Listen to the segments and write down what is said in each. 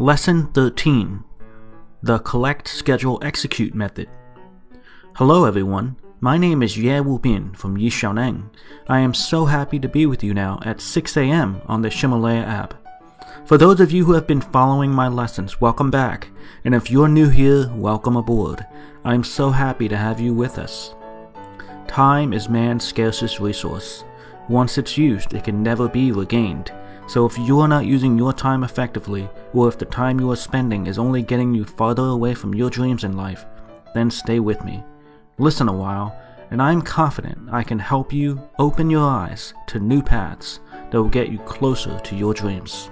Lesson 13 The Collect, Schedule, Execute Method. Hello, everyone. My name is Ye Wu Bin from Yixiaoneng. I am so happy to be with you now at 6 a.m. on the Ximalaya app. For those of you who have been following my lessons, welcome back. And if you're new here, welcome aboard. I'm so happy to have you with us. Time is man's scarcest resource. Once it's used, it can never be regained. So if you are not using your time effectively, or if the time you are spending is only getting you farther away from your dreams in life, then stay with me. Listen a while, and I'm confident I can help you open your eyes to new paths that will get you closer to your dreams.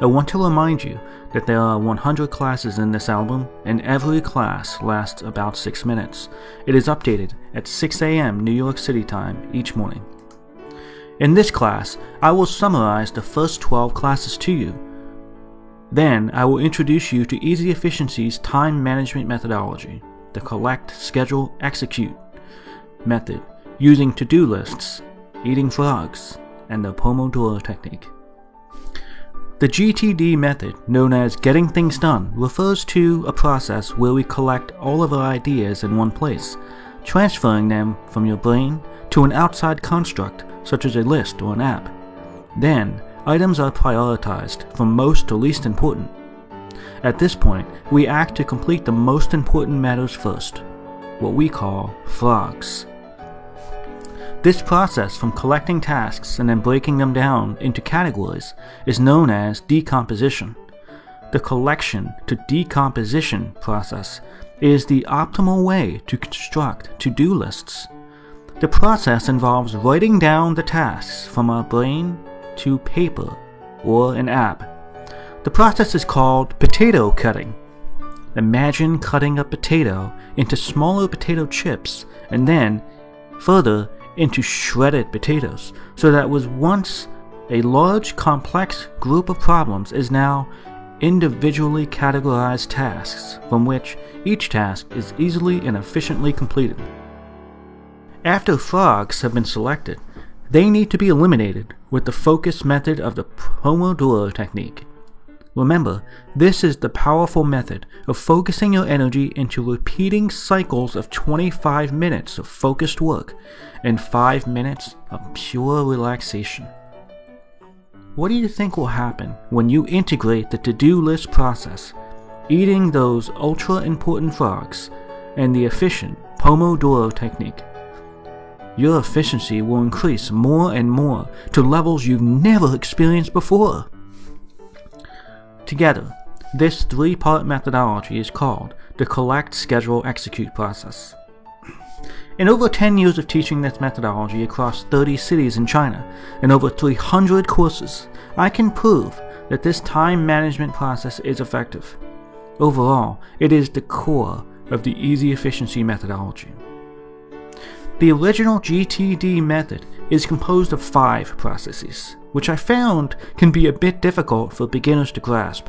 I want to remind you that there are 100 classes in this album, and every class lasts about 6 minutes. It is updated at 6 a.m. New York City time each morning. In this class, I will summarize the first 12 classes to you. Then, I will introduce you to Easy Efficiency's time management methodology, the collect, schedule, execute method, using to do lists, eating frogs, and the Pomodoro technique. The GTD method, known as getting things done, refers to a process where we collect all of our ideas in one place, transferring them from your brain to an outside construct such as a list or an app. Then, items are prioritized from most to least important. At this point, we act to complete the most important matters first, what we call frogs. This process from collecting tasks and then breaking them down into categories is known as decomposition. The collection to decomposition process is the optimal way to construct to do lists. The process involves writing down the tasks from our brain to paper or an app. The process is called potato cutting. Imagine cutting a potato into smaller potato chips and then further into shredded potatoes, so that was once a large complex group of problems is now individually categorized tasks from which each task is easily and efficiently completed. After frogs have been selected, they need to be eliminated with the focus method of the Pomodoro technique. Remember, this is the powerful method of focusing your energy into repeating cycles of 25 minutes of focused work and 5 minutes of pure relaxation. What do you think will happen when you integrate the to do list process, eating those ultra important frogs, and the efficient Pomodoro technique? Your efficiency will increase more and more to levels you've never experienced before. Together, this three part methodology is called the Collect, Schedule, Execute process. In over 10 years of teaching this methodology across 30 cities in China and over 300 courses, I can prove that this time management process is effective. Overall, it is the core of the easy efficiency methodology. The original GTD method is composed of five processes, which I found can be a bit difficult for beginners to grasp.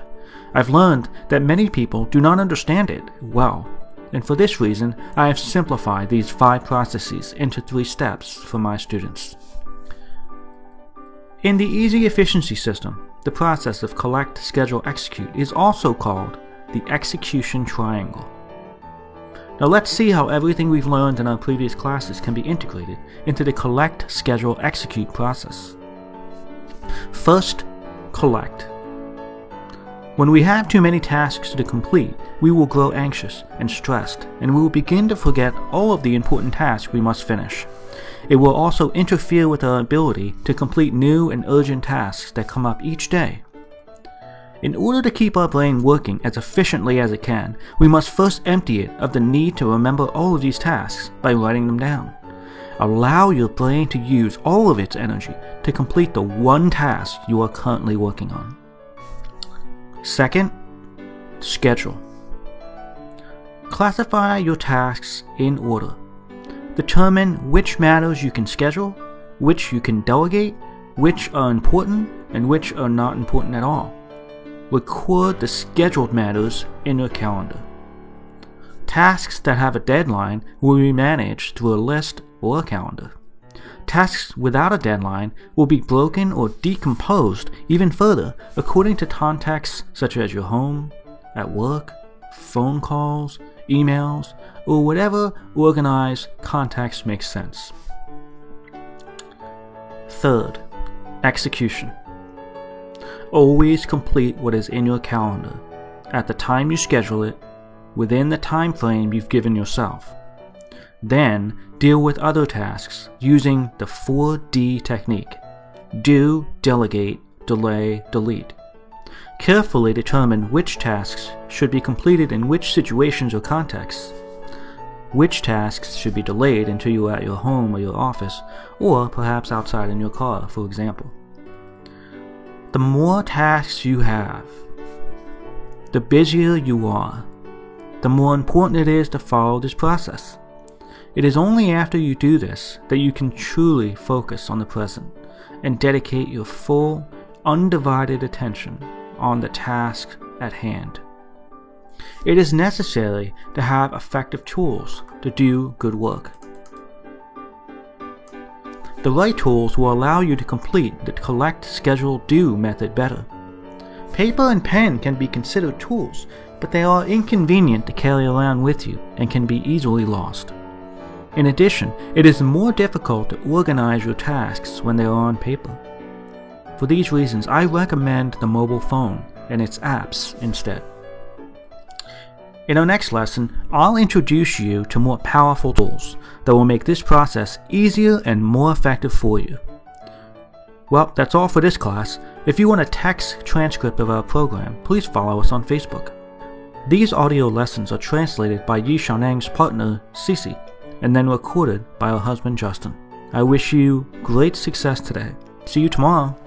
I've learned that many people do not understand it well, and for this reason, I have simplified these five processes into three steps for my students. In the Easy Efficiency System, the process of collect, schedule, execute is also called the execution triangle. Now let's see how everything we've learned in our previous classes can be integrated into the collect, schedule, execute process. First, collect. When we have too many tasks to complete, we will grow anxious and stressed, and we will begin to forget all of the important tasks we must finish. It will also interfere with our ability to complete new and urgent tasks that come up each day. In order to keep our brain working as efficiently as it can, we must first empty it of the need to remember all of these tasks by writing them down. Allow your brain to use all of its energy to complete the one task you are currently working on. Second, schedule. Classify your tasks in order. Determine which matters you can schedule, which you can delegate, which are important, and which are not important at all record the scheduled matters in your calendar. Tasks that have a deadline will be managed through a list or a calendar. Tasks without a deadline will be broken or decomposed even further according to contexts such as your home, at work, phone calls, emails, or whatever organized context makes sense. Third, execution. Always complete what is in your calendar at the time you schedule it within the time frame you've given yourself. Then deal with other tasks using the 4D technique do, delegate, delay, delete. Carefully determine which tasks should be completed in which situations or contexts. Which tasks should be delayed until you are at your home or your office, or perhaps outside in your car, for example. The more tasks you have, the busier you are, the more important it is to follow this process. It is only after you do this that you can truly focus on the present and dedicate your full, undivided attention on the task at hand. It is necessary to have effective tools to do good work. The right tools will allow you to complete the collect, schedule, do method better. Paper and pen can be considered tools, but they are inconvenient to carry around with you and can be easily lost. In addition, it is more difficult to organize your tasks when they are on paper. For these reasons, I recommend the mobile phone and its apps instead. In our next lesson, I'll introduce you to more powerful tools that will make this process easier and more effective for you. Well, that's all for this class. If you want a text transcript of our program, please follow us on Facebook. These audio lessons are translated by Yi Xiaoneng's partner, Cici, and then recorded by her husband, Justin. I wish you great success today. See you tomorrow.